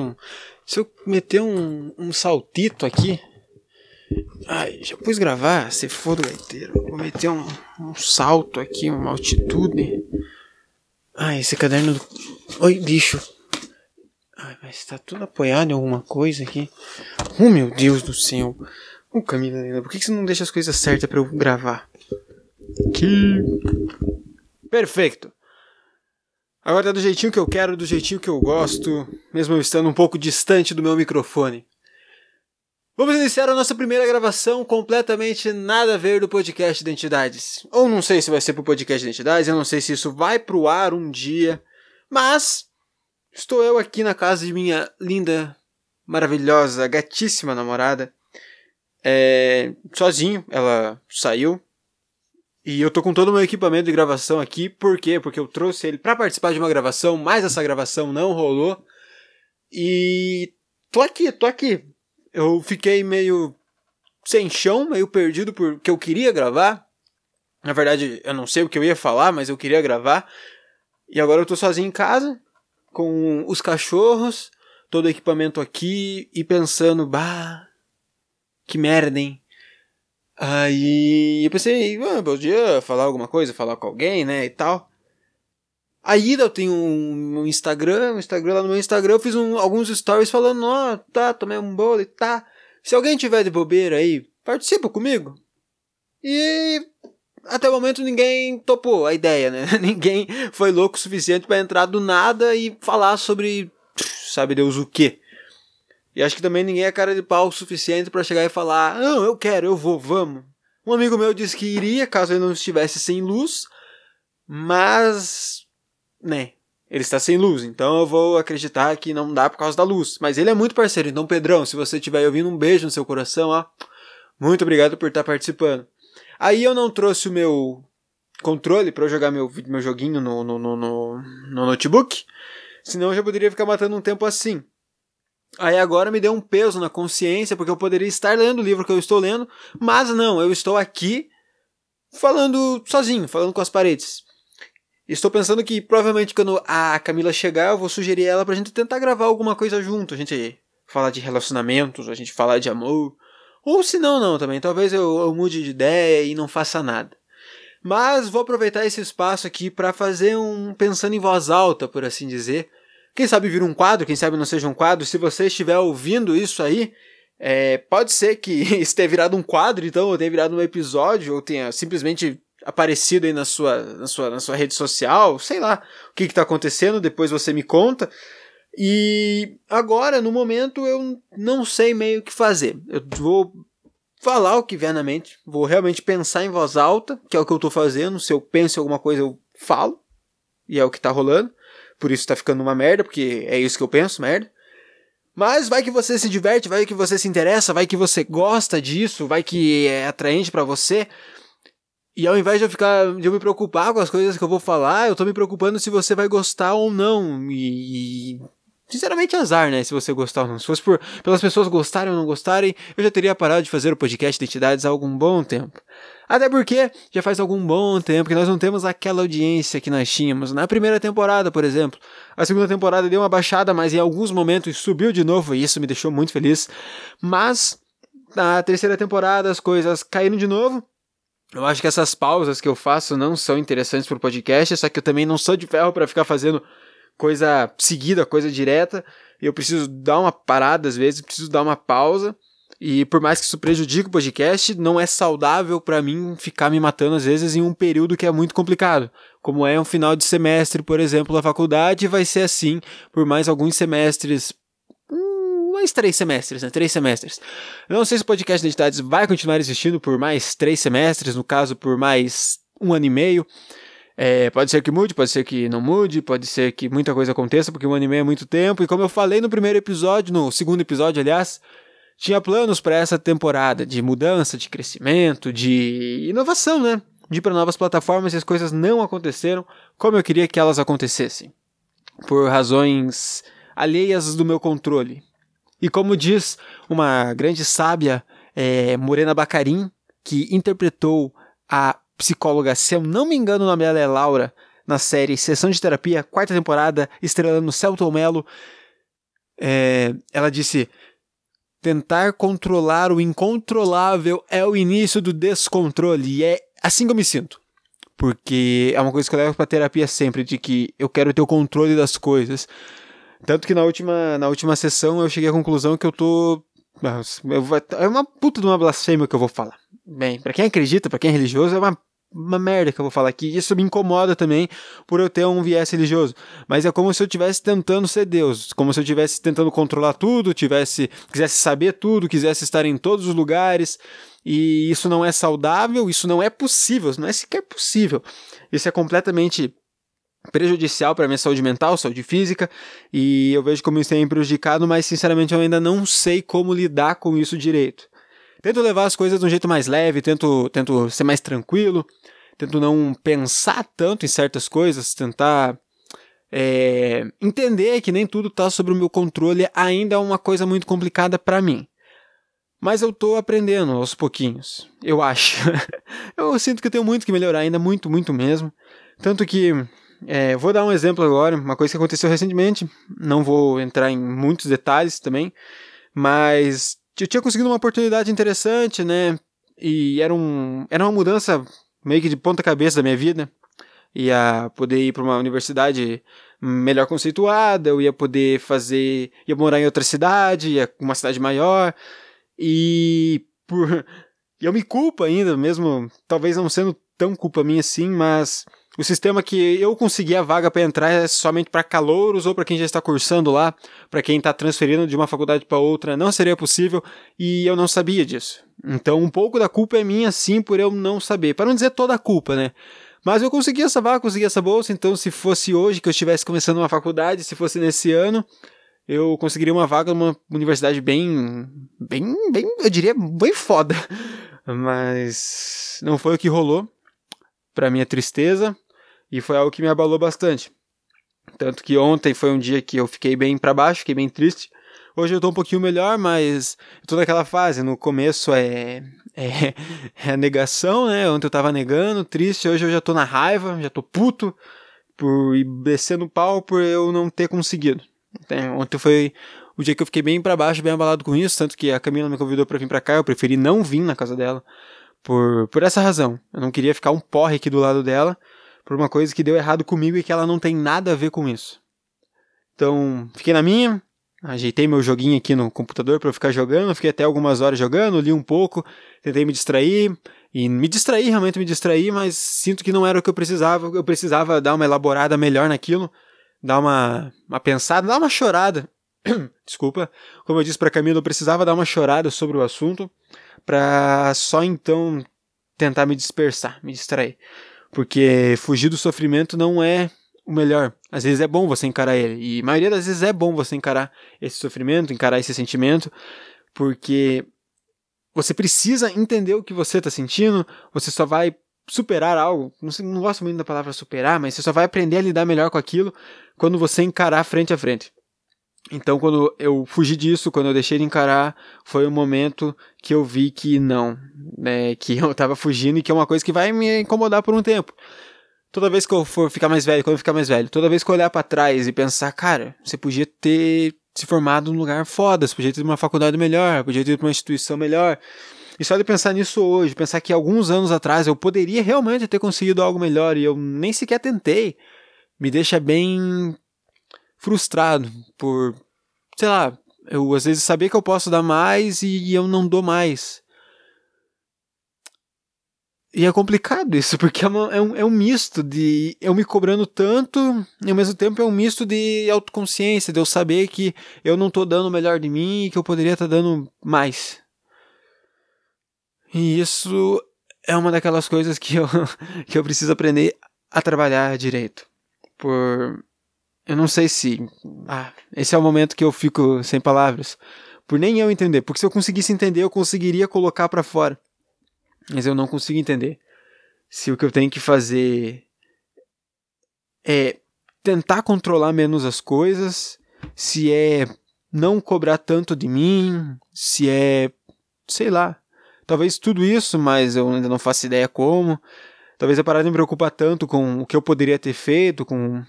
Um... Se eu meter um, um saltito aqui. Ai, já pus gravar, se for do gaiteiro. Vou meter um, um salto aqui, uma altitude. Ai, esse caderno. Do... Oi, bicho. Ai, mas tá tudo apoiado em alguma coisa aqui. Oh, meu Deus do céu. Ô, oh, Camila, por que você não deixa as coisas certas para eu gravar? Que. Perfeito. Agora tá do jeitinho que eu quero, do jeitinho que eu gosto, mesmo eu estando um pouco distante do meu microfone. Vamos iniciar a nossa primeira gravação completamente nada a ver do podcast Identidades. Ou não sei se vai ser pro podcast Identidades, eu não sei se isso vai pro ar um dia, mas estou eu aqui na casa de minha linda, maravilhosa, gatíssima namorada. É, sozinho, ela saiu, e eu tô com todo o meu equipamento de gravação aqui, por quê? Porque eu trouxe ele para participar de uma gravação, mas essa gravação não rolou. E tô aqui, tô aqui. Eu fiquei meio sem chão, meio perdido porque eu queria gravar. Na verdade, eu não sei o que eu ia falar, mas eu queria gravar. E agora eu tô sozinho em casa, com os cachorros, todo o equipamento aqui e pensando, bah, que merda, hein? Aí eu pensei, ah, podia falar alguma coisa, falar com alguém, né, e tal. Aí eu tenho um Instagram, um Instagram lá no meu Instagram, eu fiz um, alguns stories falando, ó, oh, tá, tomei um bolo e tá. Se alguém tiver de bobeira aí, participa comigo. E até o momento ninguém topou a ideia, né? ninguém foi louco o suficiente para entrar do nada e falar sobre sabe Deus o quê. E acho que também ninguém é cara de pau o suficiente para chegar e falar: Não, eu quero, eu vou, vamos. Um amigo meu disse que iria caso ele não estivesse sem luz, mas. né. Ele está sem luz, então eu vou acreditar que não dá por causa da luz. Mas ele é muito parceiro, então, Pedrão, se você estiver ouvindo, um beijo no seu coração, ó. Muito obrigado por estar participando. Aí eu não trouxe o meu controle para jogar meu, meu joguinho no, no, no, no, no notebook, senão eu já poderia ficar matando um tempo assim. Aí agora me deu um peso na consciência, porque eu poderia estar lendo o livro que eu estou lendo, mas não, eu estou aqui falando sozinho, falando com as paredes. Estou pensando que provavelmente quando a Camila chegar, eu vou sugerir ela pra gente tentar gravar alguma coisa junto, a gente falar de relacionamentos, a gente falar de amor. Ou se não, não também, talvez eu, eu mude de ideia e não faça nada. Mas vou aproveitar esse espaço aqui para fazer um pensando em voz alta, por assim dizer, quem sabe vir um quadro, quem sabe não seja um quadro. Se você estiver ouvindo isso aí, é, pode ser que isso tenha virado um quadro, então, ou tenha virado um episódio, ou tenha simplesmente aparecido aí na sua, na sua, na sua rede social, sei lá o que está acontecendo, depois você me conta. E agora, no momento, eu não sei meio o que fazer. Eu vou falar o que vier na mente, vou realmente pensar em voz alta, que é o que eu estou fazendo. Se eu penso em alguma coisa, eu falo, e é o que está rolando por isso tá ficando uma merda, porque é isso que eu penso, merda. Mas vai que você se diverte, vai que você se interessa, vai que você gosta disso, vai que é atraente para você. E ao invés de eu ficar, de eu me preocupar com as coisas que eu vou falar, eu tô me preocupando se você vai gostar ou não. E, sinceramente, azar, né? Se você gostar ou não. Se fosse por, pelas pessoas gostarem ou não gostarem, eu já teria parado de fazer o podcast Identidades há algum bom tempo. Até porque já faz algum bom tempo que nós não temos aquela audiência que nós tínhamos na primeira temporada, por exemplo. A segunda temporada deu uma baixada, mas em alguns momentos subiu de novo e isso me deixou muito feliz. Mas na terceira temporada as coisas caíram de novo. Eu acho que essas pausas que eu faço não são interessantes para o podcast, só que eu também não sou de ferro para ficar fazendo coisa seguida, coisa direta. Eu preciso dar uma parada às vezes, preciso dar uma pausa. E por mais que isso prejudique o podcast, não é saudável para mim ficar me matando às vezes em um período que é muito complicado. Como é um final de semestre, por exemplo, da faculdade, vai ser assim por mais alguns semestres. Hum, mais três semestres, né? Três semestres. Eu não sei se o podcast de Identidades vai continuar existindo por mais três semestres, no caso, por mais um ano e meio. É, pode ser que mude, pode ser que não mude, pode ser que muita coisa aconteça, porque um ano e meio é muito tempo. E como eu falei no primeiro episódio, no segundo episódio, aliás, tinha planos para essa temporada de mudança, de crescimento, de inovação, né? De ir para novas plataformas e as coisas não aconteceram como eu queria que elas acontecessem, por razões alheias do meu controle. E como diz uma grande sábia, é, Morena Bacarin, que interpretou a psicóloga, se eu não me engano o nome dela é Laura, na série Sessão de Terapia, quarta temporada, estrelando Celton Mello, é, ela disse: tentar controlar o incontrolável é o início do descontrole. E é assim que eu me sinto. Porque é uma coisa que eu levo pra terapia sempre, de que eu quero ter o controle das coisas. Tanto que na última, na última sessão eu cheguei à conclusão que eu tô. É uma puta de uma blasfêmia que eu vou falar. Bem, para quem acredita, para quem é religioso, é uma uma merda que eu vou falar aqui. Isso me incomoda também por eu ter um viés religioso. Mas é como se eu estivesse tentando ser Deus, como se eu estivesse tentando controlar tudo, tivesse, quisesse saber tudo, quisesse estar em todos os lugares. E isso não é saudável, isso não é possível, não é sequer possível. Isso é completamente prejudicial para minha saúde mental, saúde física, e eu vejo como isso tem prejudicado, mas sinceramente eu ainda não sei como lidar com isso direito. Tento levar as coisas de um jeito mais leve, tento, tento ser mais tranquilo, tento não pensar tanto em certas coisas, tentar é, entender que nem tudo está sob o meu controle ainda é uma coisa muito complicada para mim. Mas eu estou aprendendo aos pouquinhos, eu acho. eu sinto que eu tenho muito que melhorar ainda, muito, muito mesmo. Tanto que, é, vou dar um exemplo agora, uma coisa que aconteceu recentemente, não vou entrar em muitos detalhes também, mas eu tinha conseguido uma oportunidade interessante, né? E era, um, era uma mudança meio que de ponta cabeça da minha vida. Ia poder ir para uma universidade melhor conceituada, eu ia poder fazer. ia morar em outra cidade, ia uma cidade maior. E por. eu me culpo ainda, mesmo talvez não sendo tão culpa minha assim, mas o sistema que eu consegui a vaga para entrar é somente para calouros ou para quem já está cursando lá, para quem está transferindo de uma faculdade para outra, não seria possível e eu não sabia disso. Então, um pouco da culpa é minha, sim, por eu não saber. Para não dizer toda a culpa, né? Mas eu consegui essa vaga, consegui essa bolsa, então se fosse hoje que eu estivesse começando uma faculdade, se fosse nesse ano, eu conseguiria uma vaga numa universidade bem, bem, bem, eu diria, bem foda. Mas não foi o que rolou, para minha tristeza. E foi algo que me abalou bastante. Tanto que ontem foi um dia que eu fiquei bem para baixo, fiquei bem triste. Hoje eu tô um pouquinho melhor, mas eu tô naquela fase. No começo é, é, é a negação, né? Ontem eu tava negando, triste. Hoje eu já tô na raiva, já tô puto por ir descendo o pau por eu não ter conseguido. Ontem foi o dia que eu fiquei bem para baixo, bem abalado com isso. Tanto que a Camila me convidou para vir para cá, eu preferi não vir na casa dela. Por, por essa razão. Eu não queria ficar um porre aqui do lado dela por uma coisa que deu errado comigo e que ela não tem nada a ver com isso. Então, fiquei na minha, ajeitei meu joguinho aqui no computador para eu ficar jogando, fiquei até algumas horas jogando, li um pouco, tentei me distrair, e me distraí, realmente me distraí, mas sinto que não era o que eu precisava, eu precisava dar uma elaborada melhor naquilo, dar uma, uma pensada, dar uma chorada. Desculpa, como eu disse para Camila, eu precisava dar uma chorada sobre o assunto para só então tentar me dispersar, me distrair. Porque fugir do sofrimento não é o melhor. Às vezes é bom você encarar ele. E a maioria das vezes é bom você encarar esse sofrimento, encarar esse sentimento, porque você precisa entender o que você está sentindo, você só vai superar algo. Não, não gosto muito da palavra superar, mas você só vai aprender a lidar melhor com aquilo quando você encarar frente a frente. Então, quando eu fugi disso, quando eu deixei de encarar, foi o um momento que eu vi que não, né, que eu tava fugindo e que é uma coisa que vai me incomodar por um tempo. Toda vez que eu for ficar mais velho, quando eu ficar mais velho, toda vez que eu olhar para trás e pensar, cara, você podia ter se formado num lugar foda, você podia ter uma faculdade melhor, podia ter uma instituição melhor. E só de pensar nisso hoje, pensar que alguns anos atrás eu poderia realmente ter conseguido algo melhor e eu nem sequer tentei, me deixa bem frustrado por, sei lá, eu às vezes saber que eu posso dar mais e eu não dou mais. E é complicado isso, porque é, uma, é, um, é um misto de eu me cobrando tanto, e ao mesmo tempo é um misto de autoconsciência, de eu saber que eu não tô dando o melhor de mim e que eu poderia estar tá dando mais. E isso é uma daquelas coisas que eu, que eu preciso aprender a trabalhar direito. Por eu não sei se. Ah, esse é o momento que eu fico sem palavras. Por nem eu entender. Porque se eu conseguisse entender, eu conseguiria colocar para fora. Mas eu não consigo entender. Se o que eu tenho que fazer é tentar controlar menos as coisas, se é não cobrar tanto de mim, se é. sei lá. Talvez tudo isso, mas eu ainda não faço ideia como. Talvez eu parar de me preocupar tanto com o que eu poderia ter feito, com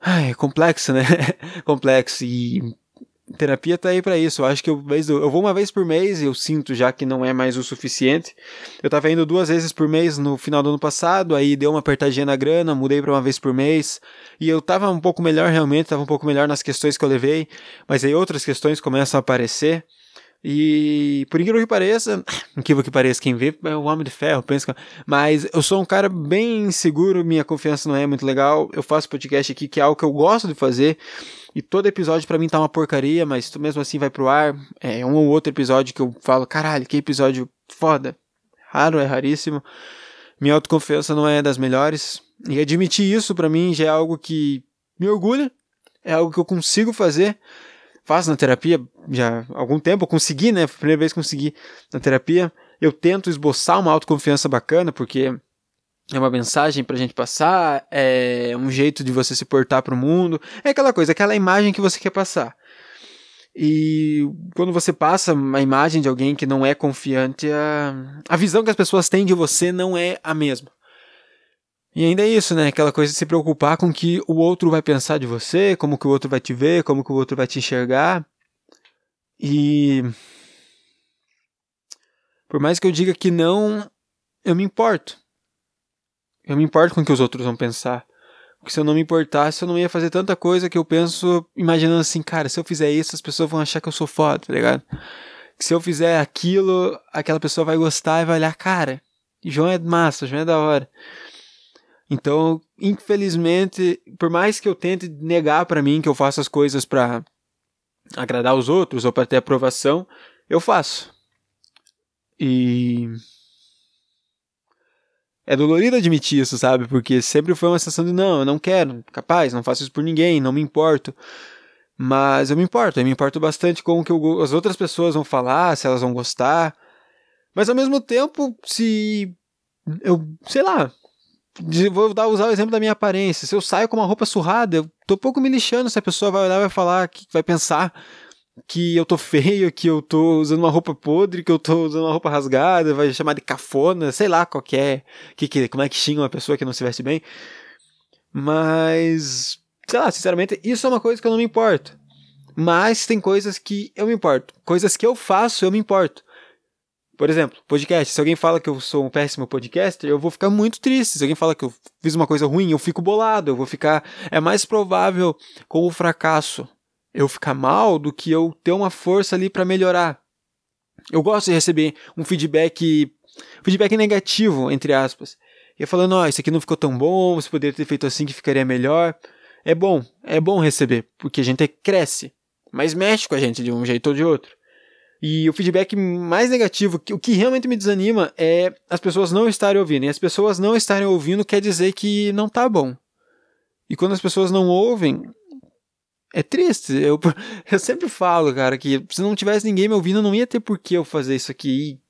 Ai, é complexo, né? complexo. E terapia tá aí para isso. Eu acho que eu, eu vou uma vez por mês e eu sinto já que não é mais o suficiente. Eu tava indo duas vezes por mês no final do ano passado, aí deu uma apertadinha na grana, mudei para uma vez por mês. E eu tava um pouco melhor realmente, tava um pouco melhor nas questões que eu levei, mas aí outras questões começam a aparecer. E por incrível que pareça, incrível que pareça, quem vê é o Homem de Ferro, pensa. Mas eu sou um cara bem inseguro, minha confiança não é muito legal. Eu faço podcast aqui, que é algo que eu gosto de fazer. E todo episódio para mim tá uma porcaria, mas mesmo assim vai pro ar. É um ou outro episódio que eu falo, caralho, que episódio foda. Raro, é raríssimo. Minha autoconfiança não é das melhores. E admitir isso para mim já é algo que me orgulha. É algo que eu consigo fazer faço na terapia já há algum tempo, eu consegui, né? Foi a primeira vez que consegui na terapia. Eu tento esboçar uma autoconfiança bacana, porque é uma mensagem pra gente passar, é um jeito de você se portar pro mundo, é aquela coisa, aquela imagem que você quer passar. E quando você passa uma imagem de alguém que não é confiante, a, a visão que as pessoas têm de você não é a mesma. E ainda é isso, né? Aquela coisa de se preocupar com o que o outro vai pensar de você, como que o outro vai te ver, como que o outro vai te enxergar. E por mais que eu diga que não, eu me importo. Eu me importo com o que os outros vão pensar. Porque se eu não me importasse, eu não ia fazer tanta coisa que eu penso imaginando assim, cara, se eu fizer isso, as pessoas vão achar que eu sou foda, tá ligado? Que se eu fizer aquilo, aquela pessoa vai gostar e vai olhar, cara, João é massa, João é da hora. Então, infelizmente, por mais que eu tente negar para mim que eu faço as coisas para agradar os outros ou para ter aprovação, eu faço. E é dolorido admitir isso, sabe? Porque sempre foi uma sensação de não, eu não quero, capaz, não faço isso por ninguém, não me importo. Mas eu me importo, eu me importo bastante com o que eu, as outras pessoas vão falar, se elas vão gostar. Mas ao mesmo tempo, se eu, sei lá, vou dar, usar o exemplo da minha aparência. Se eu saio com uma roupa surrada, eu tô pouco me lixando se a pessoa vai olhar vai falar, que vai pensar que eu tô feio, que eu tô usando uma roupa podre, que eu tô usando uma roupa rasgada, vai chamar de cafona, sei lá qualquer, que, que, como é que xinga uma pessoa que não se veste bem. Mas, sei lá, sinceramente, isso é uma coisa que eu não me importo. Mas tem coisas que eu me importo. Coisas que eu faço, eu me importo. Por exemplo, podcast. Se alguém fala que eu sou um péssimo podcaster, eu vou ficar muito triste. Se alguém fala que eu fiz uma coisa ruim, eu fico bolado. Eu vou ficar. É mais provável com o fracasso eu ficar mal do que eu ter uma força ali para melhorar. Eu gosto de receber um feedback, feedback negativo, entre aspas. E falando, ó, oh, isso aqui não ficou tão bom, você poderia ter feito assim que ficaria melhor. É bom, é bom receber, porque a gente cresce, mas mexe com a gente de um jeito ou de outro. E o feedback mais negativo, o que realmente me desanima é as pessoas não estarem ouvindo. E as pessoas não estarem ouvindo quer dizer que não tá bom. E quando as pessoas não ouvem, é triste. Eu, eu sempre falo, cara, que se não tivesse ninguém me ouvindo, não ia ter por que eu fazer isso aqui. E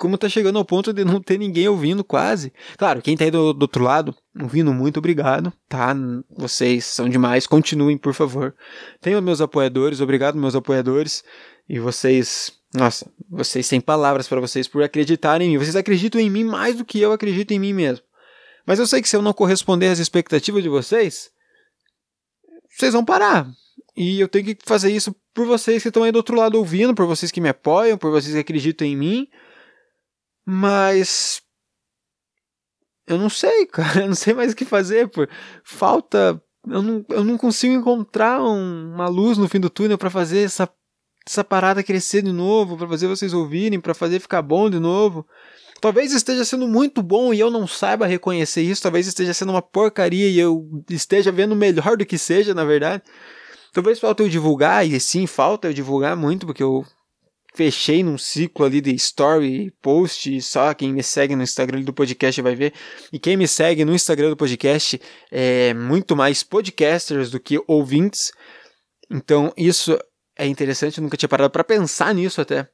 como tá chegando ao ponto de não ter ninguém ouvindo quase. Claro, quem tá aí do, do outro lado, ouvindo, muito obrigado, tá? Vocês são demais, continuem, por favor. Tenho meus apoiadores, obrigado meus apoiadores. E vocês, nossa, vocês sem palavras para vocês por acreditarem em mim. Vocês acreditam em mim mais do que eu acredito em mim mesmo. Mas eu sei que se eu não corresponder às expectativas de vocês, vocês vão parar. E eu tenho que fazer isso por vocês que estão aí do outro lado ouvindo, por vocês que me apoiam, por vocês que acreditam em mim. Mas eu não sei, cara, eu não sei mais o que fazer, por falta eu não, eu não consigo encontrar um, uma luz no fim do túnel para fazer essa essa parada crescer de novo, para fazer vocês ouvirem, para fazer ficar bom de novo. Talvez esteja sendo muito bom e eu não saiba reconhecer isso, talvez esteja sendo uma porcaria e eu esteja vendo melhor do que seja, na verdade. Talvez falta eu divulgar, e sim, falta eu divulgar muito, porque eu fechei num ciclo ali de story, post, só quem me segue no Instagram do podcast vai ver. E quem me segue no Instagram do podcast é muito mais podcasters do que ouvintes. Então, isso é interessante, eu nunca tinha parado para pensar nisso até.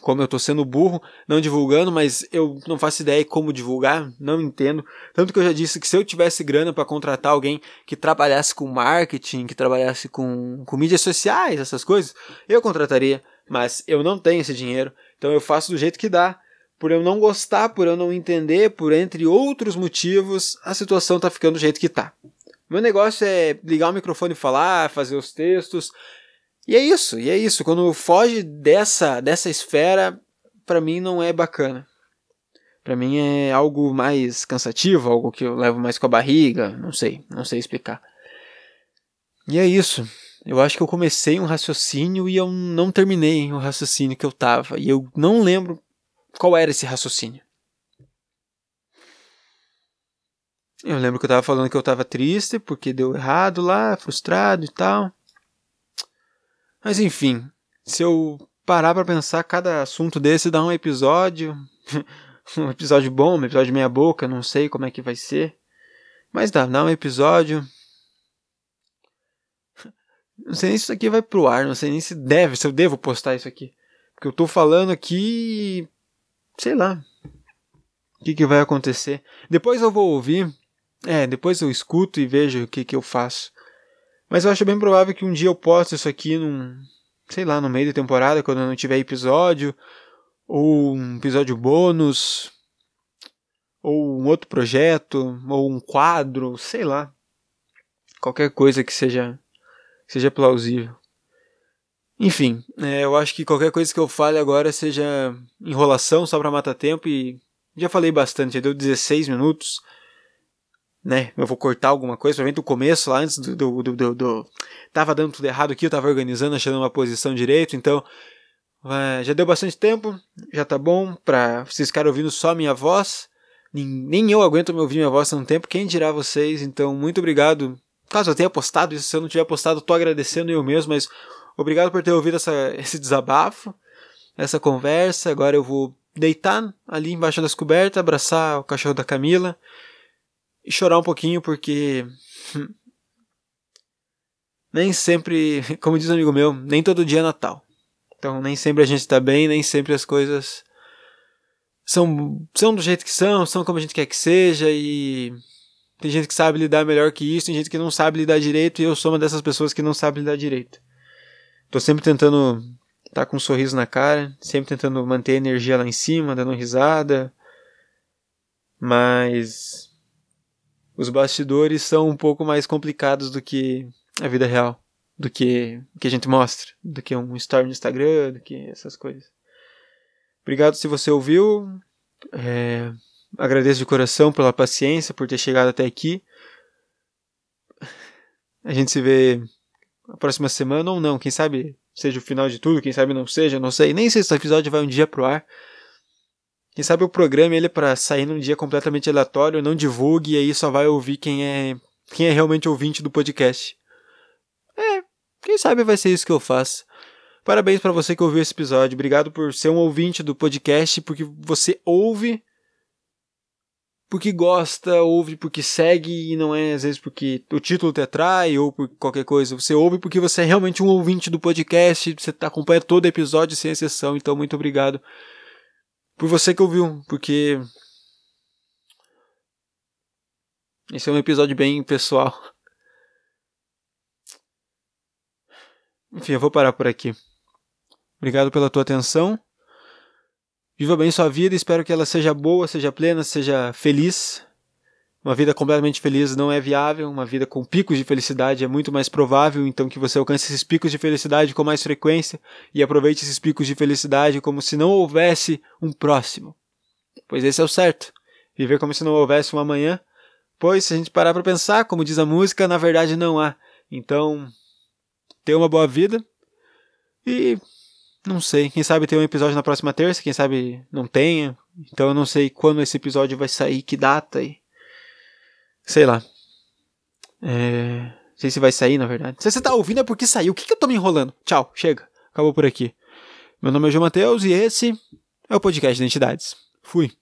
Como eu tô sendo burro, não divulgando, mas eu não faço ideia como divulgar, não entendo. Tanto que eu já disse que se eu tivesse grana para contratar alguém que trabalhasse com marketing, que trabalhasse com, com mídias sociais, essas coisas, eu contrataria, mas eu não tenho esse dinheiro, então eu faço do jeito que dá. Por eu não gostar, por eu não entender, por entre outros motivos, a situação tá ficando do jeito que tá. Meu negócio é ligar o microfone e falar, fazer os textos. E é isso, e é isso. Quando foge dessa, dessa esfera, para mim não é bacana. Para mim é algo mais cansativo, algo que eu levo mais com a barriga, não sei, não sei explicar. E é isso. Eu acho que eu comecei um raciocínio e eu não terminei o raciocínio que eu tava. E eu não lembro qual era esse raciocínio. Eu lembro que eu tava falando que eu tava triste porque deu errado lá, frustrado e tal. Mas enfim, se eu parar para pensar, cada assunto desse dá um episódio. um episódio bom, um episódio meia boca, não sei como é que vai ser. Mas dá, dá um episódio. Não sei nem se isso aqui vai pro ar, não sei nem se deve, se eu devo postar isso aqui. Porque eu tô falando aqui. Sei lá. O que, que vai acontecer. Depois eu vou ouvir. É, depois eu escuto e vejo o que, que eu faço. Mas eu acho bem provável que um dia eu poste isso aqui num. Sei lá, no meio da temporada, quando não tiver episódio. Ou um episódio bônus. Ou um outro projeto. Ou um quadro, sei lá. Qualquer coisa que seja seja plausível. Enfim, é, eu acho que qualquer coisa que eu fale agora seja enrolação só para matar tempo e já falei bastante, já deu 16 minutos, né? Eu vou cortar alguma coisa, provavelmente do começo, lá antes do, do, do, do, do... Tava dando tudo errado aqui, eu tava organizando, achando uma posição direito, então é, já deu bastante tempo, já tá bom pra vocês ficarem ouvindo só a minha voz. Nem eu aguento me ouvir minha voz há um tempo, quem dirá vocês, então muito obrigado Caso eu tenha postado isso, se eu não tiver postado, tô agradecendo eu mesmo, mas obrigado por ter ouvido essa, esse desabafo, essa conversa. Agora eu vou deitar ali embaixo das cobertas, abraçar o cachorro da Camila e chorar um pouquinho porque nem sempre, como diz um amigo meu, nem todo dia é Natal. Então nem sempre a gente está bem, nem sempre as coisas são, são do jeito que são, são como a gente quer que seja e tem gente que sabe lidar melhor que isso, tem gente que não sabe lidar direito, e eu sou uma dessas pessoas que não sabe lidar direito. Tô sempre tentando estar tá com um sorriso na cara, sempre tentando manter a energia lá em cima, dando risada. Mas os bastidores são um pouco mais complicados do que a vida real, do que o que a gente mostra, do que um story no Instagram, do que essas coisas. Obrigado se você ouviu. É, Agradeço de coração pela paciência, por ter chegado até aqui. A gente se vê na próxima semana ou não, quem sabe seja o final de tudo, quem sabe não seja, não sei. Nem sei se esse episódio vai um dia pro ar. Quem sabe o programa ele para sair num dia completamente aleatório, não divulgue e aí só vai ouvir quem é quem é realmente ouvinte do podcast. É, quem sabe vai ser isso que eu faço. Parabéns para você que ouviu esse episódio. Obrigado por ser um ouvinte do podcast, porque você ouve porque gosta, ouve porque segue e não é às vezes porque o título te atrai ou por qualquer coisa. Você ouve porque você é realmente um ouvinte do podcast, você tá acompanha todo episódio sem exceção. Então, muito obrigado por você que ouviu, porque esse é um episódio bem pessoal. Enfim, eu vou parar por aqui. Obrigado pela tua atenção. Viva bem sua vida, espero que ela seja boa, seja plena, seja feliz. Uma vida completamente feliz não é viável, uma vida com picos de felicidade é muito mais provável, então que você alcance esses picos de felicidade com mais frequência e aproveite esses picos de felicidade como se não houvesse um próximo. Pois esse é o certo. Viver como se não houvesse um amanhã, pois se a gente parar para pensar, como diz a música, na verdade não há. Então, tenha uma boa vida e não sei. Quem sabe tem um episódio na próxima terça, quem sabe não tenha. Então eu não sei quando esse episódio vai sair, que data e. Sei lá. É. Não sei se vai sair, na verdade. Se você tá ouvindo é porque saiu. O que, que eu tô me enrolando? Tchau, chega. Acabou por aqui. Meu nome é João Matheus e esse é o podcast Identidades. Fui.